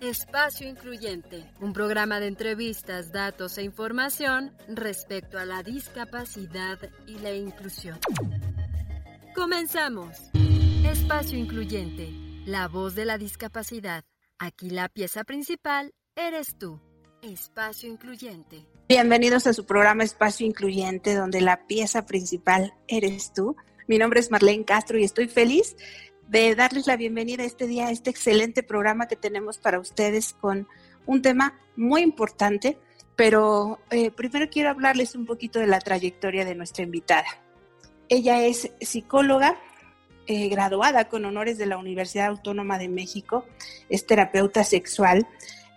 Espacio Incluyente, un programa de entrevistas, datos e información respecto a la discapacidad y la inclusión. Comenzamos. Espacio Incluyente, la voz de la discapacidad. Aquí la pieza principal eres tú. Espacio Incluyente. Bienvenidos a su programa Espacio Incluyente, donde la pieza principal eres tú. Mi nombre es Marlene Castro y estoy feliz de darles la bienvenida este día a este excelente programa que tenemos para ustedes con un tema muy importante, pero eh, primero quiero hablarles un poquito de la trayectoria de nuestra invitada. Ella es psicóloga, eh, graduada con honores de la Universidad Autónoma de México, es terapeuta sexual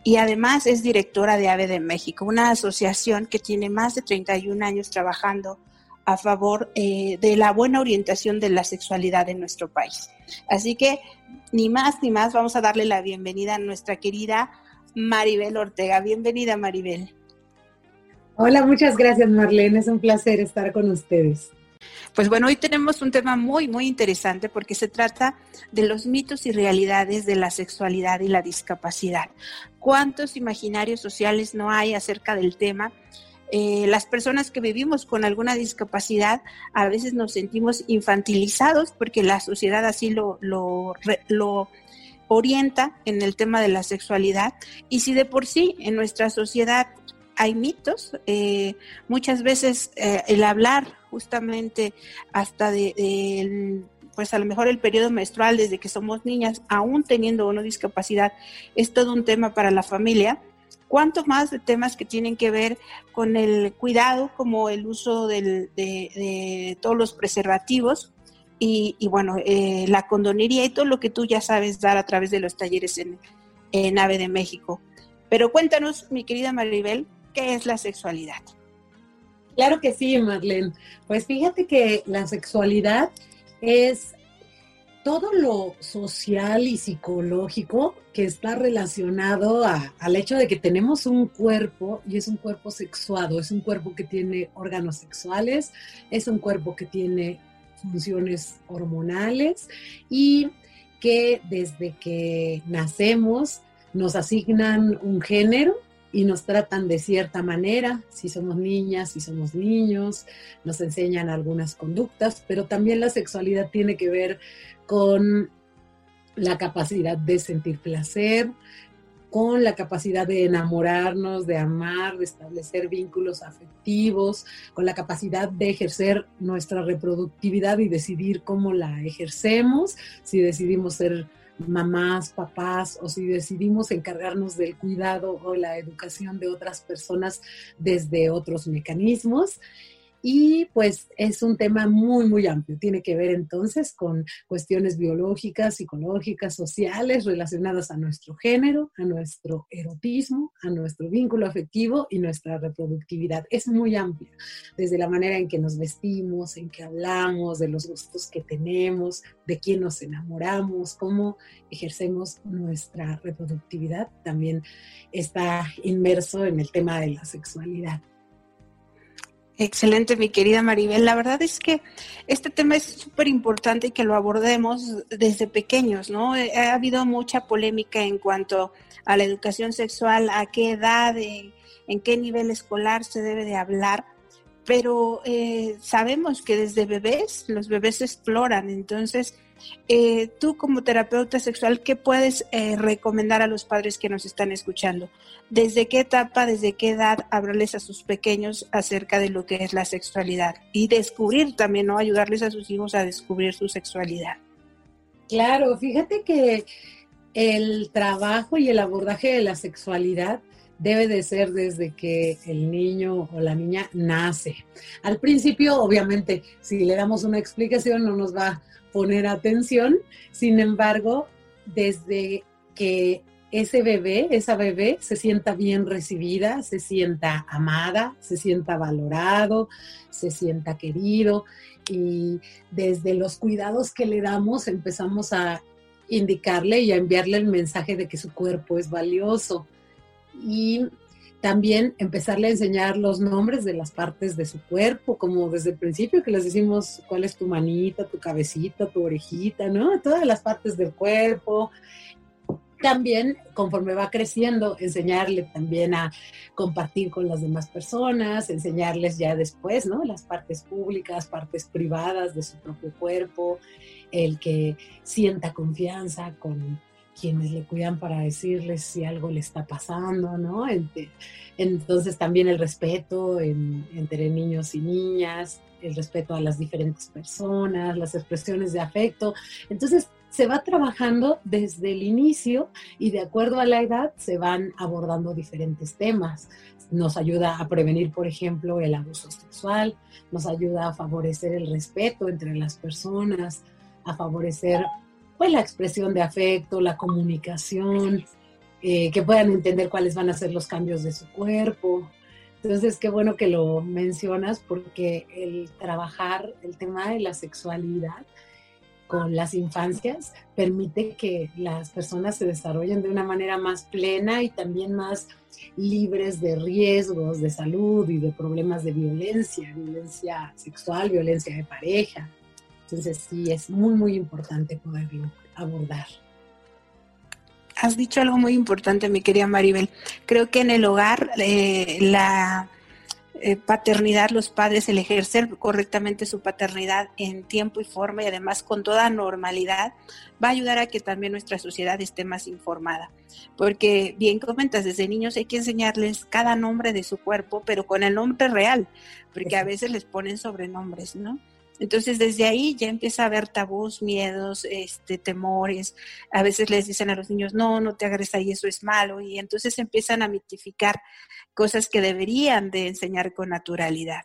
y además es directora de AVE de México, una asociación que tiene más de 31 años trabajando a favor eh, de la buena orientación de la sexualidad en nuestro país. Así que, ni más ni más, vamos a darle la bienvenida a nuestra querida Maribel Ortega. Bienvenida, Maribel. Hola, muchas gracias, Marlene. Es un placer estar con ustedes. Pues bueno, hoy tenemos un tema muy, muy interesante porque se trata de los mitos y realidades de la sexualidad y la discapacidad. ¿Cuántos imaginarios sociales no hay acerca del tema? Eh, las personas que vivimos con alguna discapacidad a veces nos sentimos infantilizados porque la sociedad así lo, lo, orienta en el tema de la sexualidad. Y si de por sí en nuestra sociedad hay mitos, eh, muchas veces eh, el hablar justamente hasta de, pues a lo mejor el periodo menstrual desde que somos niñas, aún teniendo una discapacidad, es todo un tema para la familia cuánto más de temas que tienen que ver con el cuidado, como el uso de, todos los preservativos y, bueno, eh, la condonería y todo lo que tú ya sabes dar a través de los talleres en, en AVE de México. Pero cuéntanos, mi querida Maribel, ¿qué es la sexualidad? Claro que sí, Marlene. Pues fíjate que la sexualidad es todo lo social y psicológico que está relacionado al hecho de que tenemos un cuerpo y es un cuerpo sexuado, es un cuerpo que tiene órganos sexuales, es un cuerpo que tiene funciones hormonales y que desde que nacemos nos asignan un género y nos tratan de cierta manera, si somos niñas, si somos niños, nos enseñan algunas conductas, pero también la sexualidad tiene que ver con la capacidad de sentir placer, con la capacidad de enamorarnos, de amar, de establecer vínculos afectivos, con la capacidad de ejercer nuestra reproductividad y decidir cómo la ejercemos, si decidimos ser mamás, papás, o si decidimos encargarnos del cuidado o la educación de otras personas desde otros mecanismos. Y pues es un tema muy, muy amplio. Tiene que ver entonces con cuestiones biológicas, psicológicas, sociales relacionadas a nuestro género, a nuestro erotismo, a nuestro vínculo afectivo y nuestra reproductividad. Es muy amplia, desde la manera en que nos vestimos, en que hablamos, de los gustos que tenemos, de quién nos enamoramos, cómo ejercemos nuestra reproductividad. También está inmerso en el tema de la sexualidad. Excelente, mi querida Maribel. La verdad es que este tema es súper importante y que lo abordemos desde pequeños, ¿no? Eh, ha habido mucha polémica en cuanto a la educación sexual, a qué edad, en qué nivel escolar se debe de hablar, pero eh, sabemos que desde bebés los bebés exploran, entonces eh, tú como terapeuta sexual, ¿qué puedes eh, recomendar a los padres que nos están escuchando? ¿Desde qué etapa, desde qué edad hablarles a sus pequeños acerca de lo que es la sexualidad? Y descubrir también, ¿no? Ayudarles a sus hijos a descubrir su sexualidad. Claro, fíjate que el trabajo y el abordaje de la sexualidad debe de ser desde que el niño o la niña nace. Al principio, obviamente, si le damos una explicación no nos va poner atención. Sin embargo, desde que ese bebé, esa bebé se sienta bien recibida, se sienta amada, se sienta valorado, se sienta querido y desde los cuidados que le damos empezamos a indicarle y a enviarle el mensaje de que su cuerpo es valioso. Y también empezarle a enseñar los nombres de las partes de su cuerpo, como desde el principio que les decimos cuál es tu manita, tu cabecita, tu orejita, ¿no? Todas las partes del cuerpo. también conforme va creciendo, enseñarle también a compartir con las demás personas, enseñarles ya después, ¿no? Las partes públicas, partes privadas de su propio cuerpo, el que sienta confianza con quienes le cuidan para decirles si algo le está pasando, ¿no? Entonces también el respeto entre niños y niñas, el respeto a las diferentes personas, las expresiones de afecto. Entonces se va trabajando desde el inicio y de acuerdo a la edad se van abordando diferentes temas. Nos ayuda a prevenir, por ejemplo, el abuso sexual, nos ayuda a favorecer el respeto entre las personas, a favorecer pues, la expresión de afecto, la comunicación, eh, que puedan entender cuáles van a ser los cambios de su cuerpo. Entonces, qué bueno que lo mencionas porque el trabajar el tema de la sexualidad con las infancias permite que las personas se desarrollen de una manera más plena y también más libres de riesgos de salud y de problemas de violencia, violencia sexual, violencia de pareja. Entonces sí, es muy, muy importante poderlo abordar. Has dicho algo muy importante, mi querida Maribel. Creo que en el hogar eh, la eh, paternidad, los padres, el ejercer correctamente su paternidad en tiempo y forma y además con toda normalidad, va a ayudar a que también nuestra sociedad esté más informada. Porque bien comentas, desde niños hay que enseñarles cada nombre de su cuerpo, pero con el nombre real, porque a veces les ponen sobrenombres, ¿no? Entonces desde ahí ya empieza a haber tabús, miedos, este, temores. A veces les dicen a los niños, no, no te agarres ahí, eso es malo. Y entonces empiezan a mitificar cosas que deberían de enseñar con naturalidad.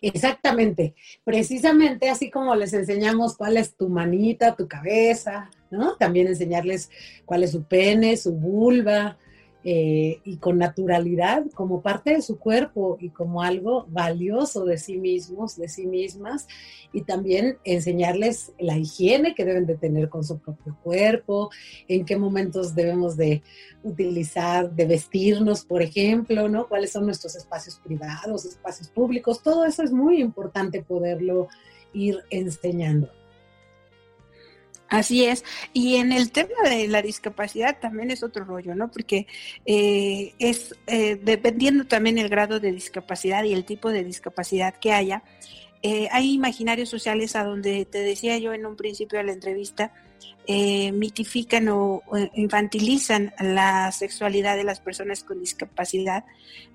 Exactamente, precisamente así como les enseñamos cuál es tu manita, tu cabeza, ¿no? También enseñarles cuál es su pene, su vulva, eh, y con naturalidad como parte de su cuerpo y como algo valioso de sí mismos, de sí mismas, y también enseñarles la higiene que deben de tener con su propio cuerpo, en qué momentos debemos de utilizar, de vestirnos, por ejemplo, ¿no? Cuáles son nuestros espacios privados, espacios públicos, todo eso es muy importante poderlo ir enseñando. Así es. Y en el tema de la discapacidad también es otro rollo, ¿no? Porque eh, es eh, dependiendo también el grado de discapacidad y el tipo de discapacidad que haya. Eh, hay imaginarios sociales a donde te decía yo en un principio de la entrevista, mitifican o infantilizan la sexualidad de las personas con discapacidad,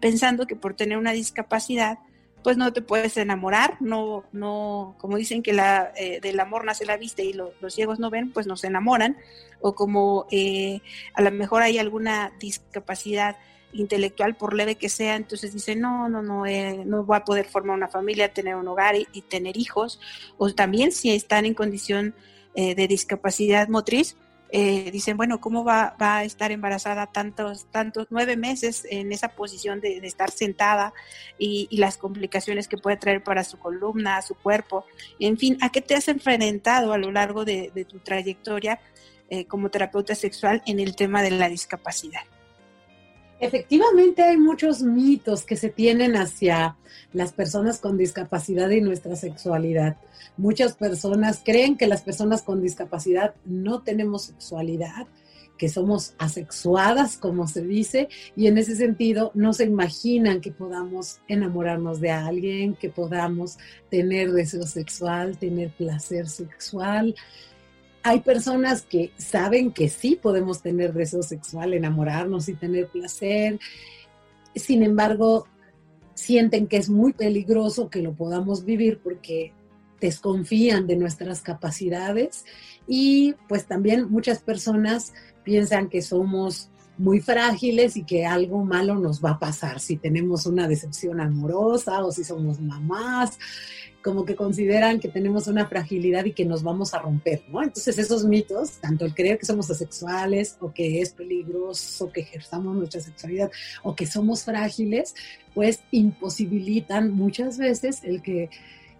pensando que por tener una discapacidad pues no te puedes enamorar, no, no, como dicen que la, eh, del amor nace la vista y los ciegos no ven, pues no se enamoran, o como eh, a lo mejor hay alguna discapacidad intelectual, por leve que sea, entonces dicen, no, no, no, eh, no voy a poder formar una familia, tener un hogar y, tener hijos, o también si están en condición de discapacidad motriz, eh, dicen, bueno, ¿cómo va, a estar embarazada tantos, tantos nueve meses en esa posición de, estar sentada y, las complicaciones que puede traer para su columna, su cuerpo? En fin, ¿a qué te has enfrentado a lo largo de, tu trayectoria eh, como terapeuta sexual en el tema de la discapacidad? Efectivamente hay muchos mitos que se tienen hacia las personas con discapacidad y nuestra sexualidad. Muchas personas creen que las personas con discapacidad no tenemos sexualidad, que somos asexuadas, como se dice, y en ese sentido no se imaginan que podamos enamorarnos de alguien, que podamos tener deseo sexual, tener placer sexual hay personas que saben que sí podemos tener deseo sexual, enamorarnos y tener placer. Sin embargo, sienten que es muy peligroso que lo podamos vivir porque desconfían de nuestras capacidades y pues también muchas personas piensan que somos muy frágiles y que algo malo nos va a pasar si tenemos una decepción amorosa o si somos mamás como que consideran que tenemos una fragilidad y que nos vamos a romper, ¿no? Entonces esos mitos, tanto el creer que somos asexuales o que es peligroso que ejerzamos nuestra sexualidad o que somos frágiles, pues imposibilitan muchas veces el que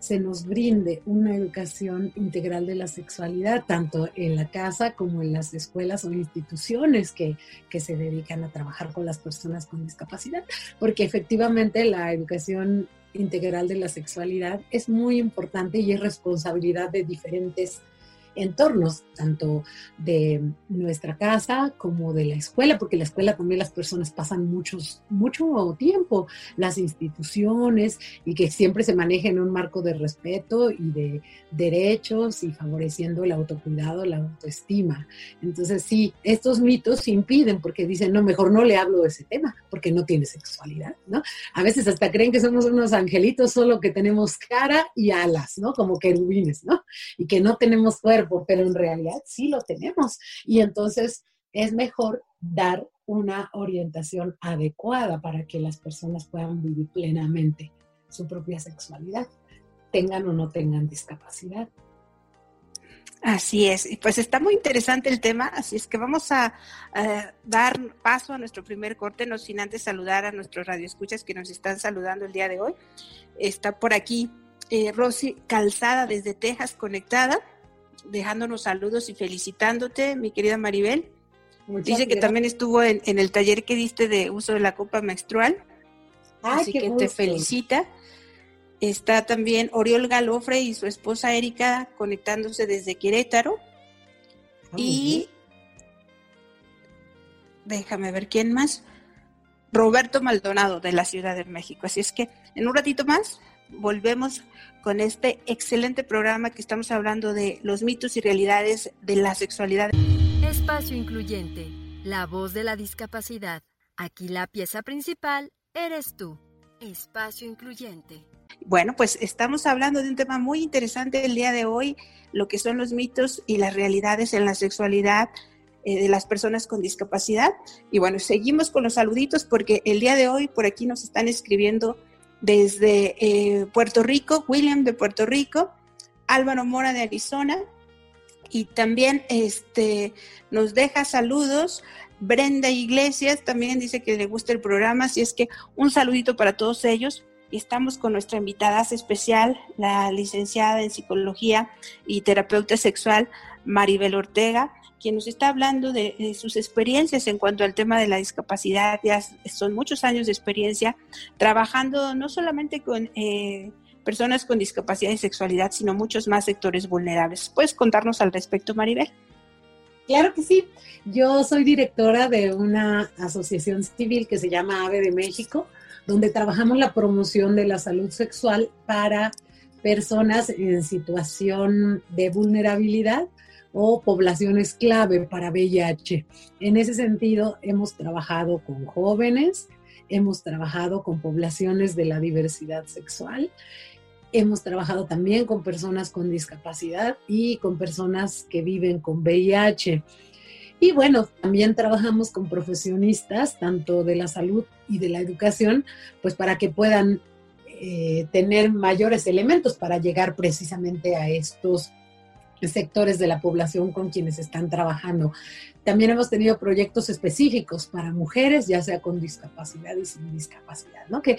se nos brinde una educación integral de la sexualidad, tanto en la casa como en las escuelas o instituciones que, que, se dedican a trabajar con las personas con discapacidad, porque efectivamente la educación integral de la sexualidad es muy importante y es responsabilidad de diferentes entornos, tanto de nuestra casa como de la escuela, porque la escuela también las personas pasan muchos, mucho tiempo, las instituciones, y que siempre se maneja en un marco de respeto y de derechos y favoreciendo el autocuidado, la autoestima. Entonces, sí, estos mitos impiden porque dicen, no, mejor no le hablo de ese tema, porque no tiene sexualidad, ¿no? A veces hasta creen que somos unos angelitos, solo que tenemos cara y alas, ¿no? Como querubines, ¿no? Y que no tenemos cuerpo, pero en realidad sí lo tenemos. Y entonces es mejor dar una orientación adecuada para que las personas puedan vivir plenamente su propia sexualidad, tengan o no tengan discapacidad. Así es, y pues está muy interesante el tema, así es que vamos a, dar paso a nuestro primer corte, no sin antes saludar a nuestros radioescuchas que nos están saludando el día de hoy. Está por aquí eh, Rosy Calzada desde Texas conectada, dejándonos saludos y felicitándote, mi querida Maribel. Dice que también estuvo en, el taller que diste de uso de la copa menstrual, así que te felicita. Está también Oriol Galofre y su esposa Erika conectándose desde Querétaro. Ah, y déjame ver quién más. Roberto Maldonado de la Ciudad de México. Así es que en un ratito más volvemos con este excelente programa que estamos hablando de los mitos y realidades de la sexualidad. Espacio Incluyente, la voz de la discapacidad. Aquí la pieza principal eres tú. Espacio Incluyente. Bueno, pues estamos hablando de un tema muy interesante el día de hoy, lo que son los mitos y las realidades en la sexualidad eh, de las personas con discapacidad. Y bueno, seguimos con los saluditos porque el día de hoy por aquí nos están escribiendo desde eh, Puerto Rico, William de Puerto Rico, Álvaro Mora de Arizona y también este, nos deja saludos. Brenda Iglesias también dice que le gusta el programa, así es que un saludito para todos ellos y estamos con nuestra invitada especial, la licenciada en psicología y terapeuta sexual Maribel Ortega, quien nos está hablando de, sus experiencias en cuanto al tema de la discapacidad. Ya son muchos años de experiencia trabajando no solamente con eh, personas con discapacidad y sexualidad, sino muchos más sectores vulnerables. ¿Puedes contarnos al respecto, Maribel? Claro que sí. Yo soy directora de una asociación civil que se llama AVE de México donde trabajamos la promoción de la salud sexual para personas en situación de vulnerabilidad o poblaciones clave para VIH. En ese sentido, hemos trabajado con jóvenes, hemos trabajado con poblaciones de la diversidad sexual, hemos trabajado también con personas con discapacidad y con personas que viven con VIH. Y bueno, también trabajamos con profesionistas, tanto de la salud y de la educación, pues para que puedan eh, tener mayores elementos para llegar precisamente a estos sectores de la población con quienes están trabajando. También hemos tenido proyectos específicos para mujeres, ya sea con discapacidad y sin discapacidad, ¿no? Que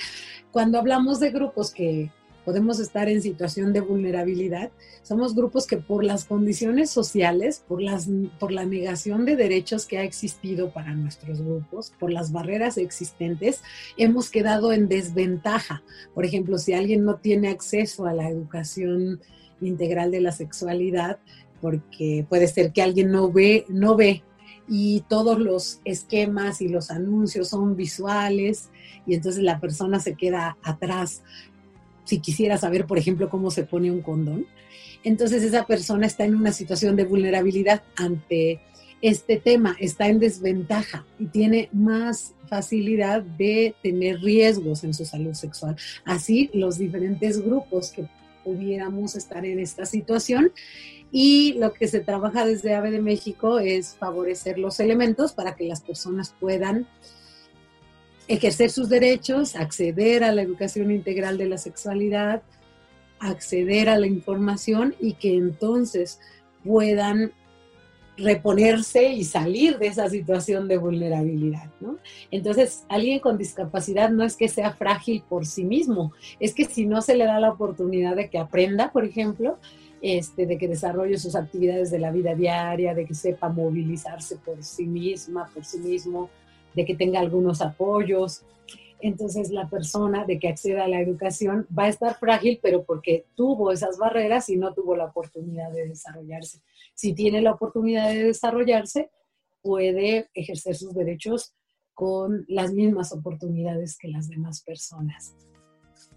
cuando hablamos de grupos que podemos estar en situación de vulnerabilidad. Somos grupos que por las condiciones sociales, por, las, por la negación de derechos que ha existido para nuestros grupos, por las barreras existentes, hemos quedado en desventaja. Por ejemplo, si alguien no tiene acceso a la educación integral de la sexualidad, porque puede ser que alguien no ve, no ve y todos los esquemas y los anuncios son visuales y entonces la persona se queda atrás si quisiera saber, por ejemplo, cómo se pone un condón. Entonces esa persona está en una situación de vulnerabilidad ante este tema, está en desventaja y tiene más facilidad de tener riesgos en su salud sexual. Así los diferentes grupos que pudiéramos estar en esta situación. Y lo que se trabaja desde AVE de México es favorecer los elementos para que las personas puedan ejercer sus derechos, acceder a la educación integral de la sexualidad, acceder a la información y que entonces puedan reponerse y salir de esa situación de vulnerabilidad, ¿no? Entonces, alguien con discapacidad no es que sea frágil por sí mismo, es que si no se le da la oportunidad de que aprenda, por ejemplo, este, de que desarrolle sus actividades de la vida diaria, de que sepa movilizarse por sí misma, por sí mismo, de que tenga algunos apoyos. Entonces la persona de que accede a la educación va a estar frágil, pero porque tuvo esas barreras y no tuvo la oportunidad de desarrollarse. Si tiene la oportunidad de desarrollarse, puede ejercer sus derechos con las mismas oportunidades que las demás personas.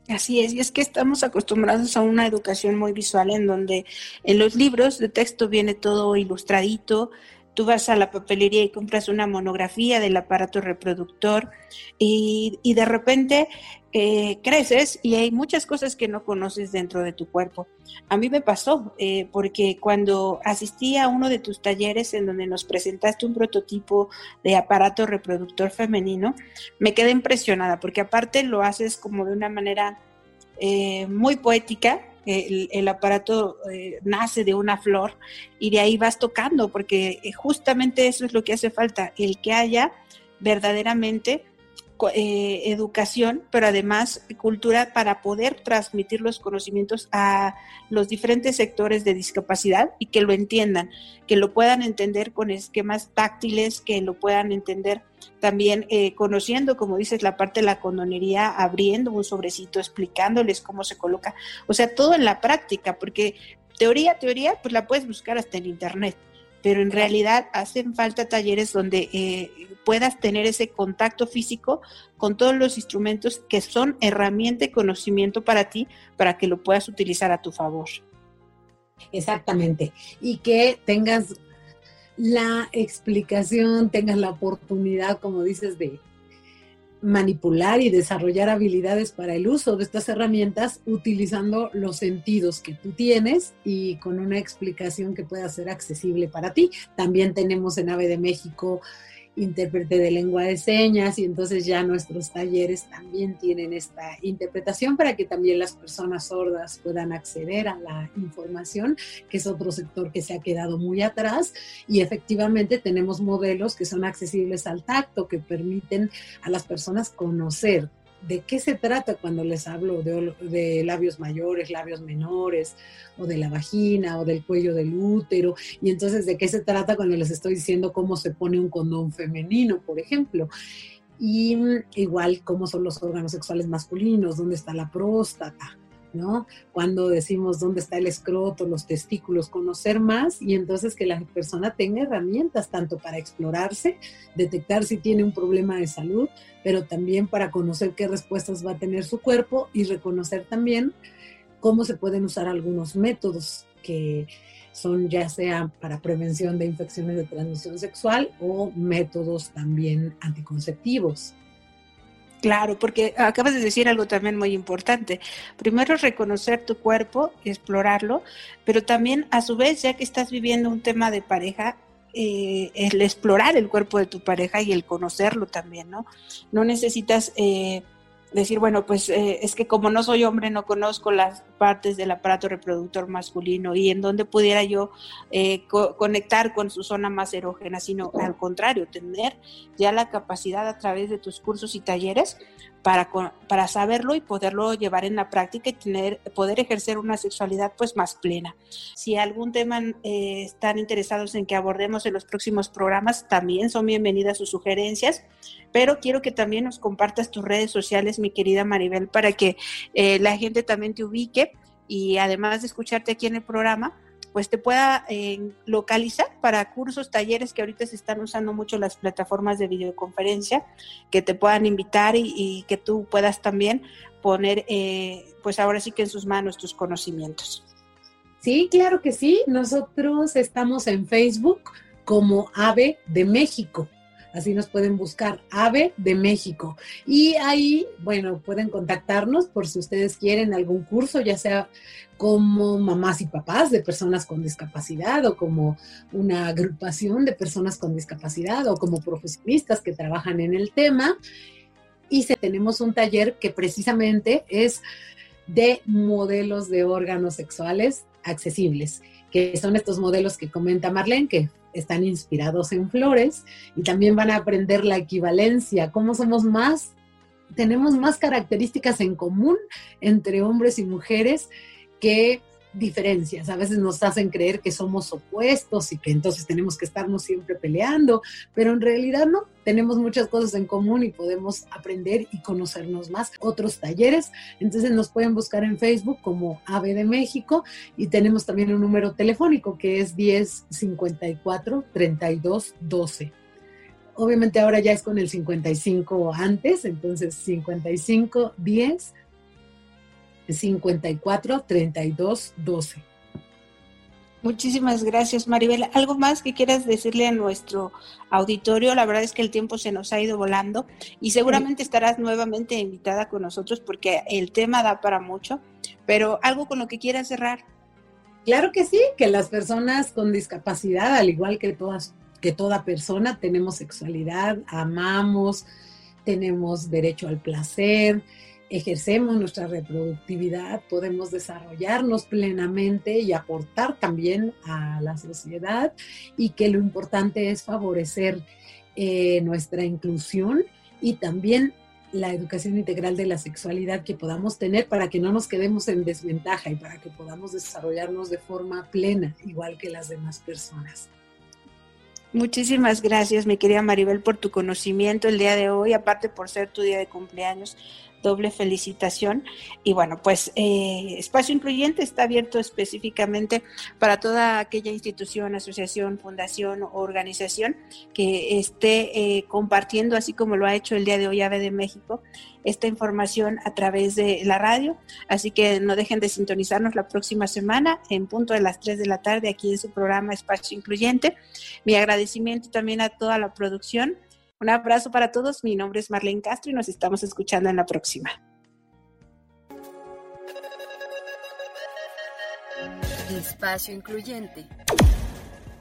Así es, y es que estamos acostumbrados a una educación muy visual en donde en los libros de texto viene todo ilustradito, tú vas a la papelería y compras una monografía del aparato reproductor y, y de repente eh, creces y hay muchas cosas que no conoces dentro de tu cuerpo. A mí me pasó eh, porque cuando asistí a uno de tus talleres en donde nos presentaste un prototipo de aparato reproductor femenino, me quedé impresionada porque aparte lo haces como de una manera eh, muy poética el, aparato eh, nace de una flor y de ahí vas tocando, porque eh, justamente eso es lo que hace falta, el que haya verdaderamente eh, educación, pero además cultura para poder transmitir los conocimientos a los diferentes sectores de discapacidad y que lo entiendan, que lo puedan entender con esquemas táctiles, que lo puedan entender también eh, conociendo, como dices, la parte de la condonería, abriendo un sobrecito, explicándoles cómo se coloca, o sea, todo en la práctica, porque teoría, teoría, pues la puedes buscar hasta en internet pero en realidad hacen falta talleres donde eh, puedas tener ese contacto físico con todos los instrumentos que son herramienta y conocimiento para ti, para que lo puedas utilizar a tu favor. Exactamente. Y que tengas la explicación, tengas la oportunidad, como dices, de manipular y desarrollar habilidades para el uso de estas herramientas utilizando los sentidos que tú tienes y con una explicación que pueda ser accesible para ti. También tenemos en AVE de México intérprete de lengua de señas y entonces ya nuestros talleres también tienen esta interpretación para que también las personas sordas puedan acceder a la información, que es otro sector que se ha quedado muy atrás. Y efectivamente tenemos modelos que son accesibles al tacto, que permiten a las personas conocer de qué se trata cuando les hablo de, labios mayores, labios menores, o de la vagina, o del cuello del útero, y entonces de qué se trata cuando les estoy diciendo cómo se pone un condón femenino, por ejemplo. Y igual cómo son los órganos sexuales masculinos, dónde está la próstata, ¿no? Cuando decimos dónde está el escroto, los testículos, conocer más y entonces que la persona tenga herramientas tanto para explorarse, detectar si tiene un problema de salud, pero también para conocer qué respuestas va a tener su cuerpo y reconocer también cómo se pueden usar algunos métodos que son ya sea para prevención de infecciones de transmisión sexual o métodos también anticonceptivos. Claro, porque acabas de decir algo también muy importante. Primero reconocer tu cuerpo, explorarlo, pero también a su vez, ya que estás viviendo un tema de pareja, eh, el explorar el cuerpo de tu pareja y el conocerlo también, ¿no? No necesitas eh, decir, bueno, pues eh, es que como no soy hombre, no conozco las partes del aparato reproductor masculino y en dónde pudiera yo conectar con su zona más erógena, sino al contrario, tener ya la capacidad a través de tus cursos y talleres para, para saberlo y poderlo llevar en la práctica y tener, poder ejercer una sexualidad pues más plena. Si algún tema eh, están interesados en que abordemos en los próximos programas, también son bienvenidas sus sugerencias, pero quiero que también nos compartas tus redes sociales, mi querida Maribel, para que eh, la gente también te ubique y además de escucharte aquí en el programa, pues te pueda eh, localizar para cursos, talleres que ahorita se están usando mucho las plataformas de videoconferencia, que te puedan invitar y, que tú puedas también poner, eh, pues ahora sí que en sus manos tus conocimientos. Sí, claro que sí. Nosotros estamos en Facebook como AVE de México. Así nos pueden buscar, AVE de México. Y ahí, bueno, pueden contactarnos por si ustedes quieren algún curso, ya sea como mamás y papás de personas con discapacidad o como una agrupación de personas con discapacidad o como profesionistas que trabajan en el tema. Y tenemos un taller que precisamente es de modelos de órganos sexuales accesibles, que son estos modelos que comenta Marlene, que están inspirados en flores y también van a aprender la equivalencia, cómo somos más, tenemos más características en común entre hombres y mujeres que diferencias. A veces nos hacen creer que somos opuestos y que entonces tenemos que estarnos siempre peleando, pero en realidad no. Tenemos muchas cosas en común y podemos aprender y conocernos más. Otros talleres, entonces nos pueden buscar en Facebook como AVE de México y tenemos también un número telefónico que es 1054 32 12 obviamente ahora ya es con el 55 antes, entonces 55 10 54 32 12. Muchísimas gracias, Maribel. ¿Algo más que quieras decirle a nuestro auditorio? La verdad es que el tiempo se nos ha ido volando y seguramente estarás nuevamente invitada con nosotros porque el tema da para mucho, pero algo con lo que quieras cerrar. Claro que sí, que las personas con discapacidad, al igual que todas, que toda persona, tenemos sexualidad, amamos, tenemos derecho al placer, ejercemos nuestra reproductividad, podemos desarrollarnos plenamente y aportar también a la sociedad y que lo importante es favorecer eh, nuestra inclusión y también la educación integral de la sexualidad que podamos tener para que no nos quedemos en desventaja y para que podamos desarrollarnos de forma plena, igual que las demás personas. Muchísimas gracias, mi querida Maribel, por tu conocimiento el día de hoy, aparte por ser tu día de cumpleaños doble felicitación. Y bueno, pues eh, Espacio Incluyente está abierto específicamente para toda aquella institución, asociación, fundación o organización que esté eh, compartiendo, así como lo ha hecho el día de hoy AVE de México, esta información a través de la radio. Así que no dejen de sintonizarnos la próxima semana en punto de las 3 de la tarde aquí en su programa Espacio Incluyente. Mi agradecimiento también a toda la producción un abrazo para todos. Mi nombre es Marlene Castro y nos estamos escuchando en la próxima. Espacio Incluyente.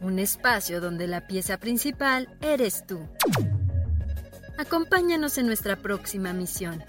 Un espacio donde la pieza principal eres tú. Acompáñanos en nuestra próxima misión.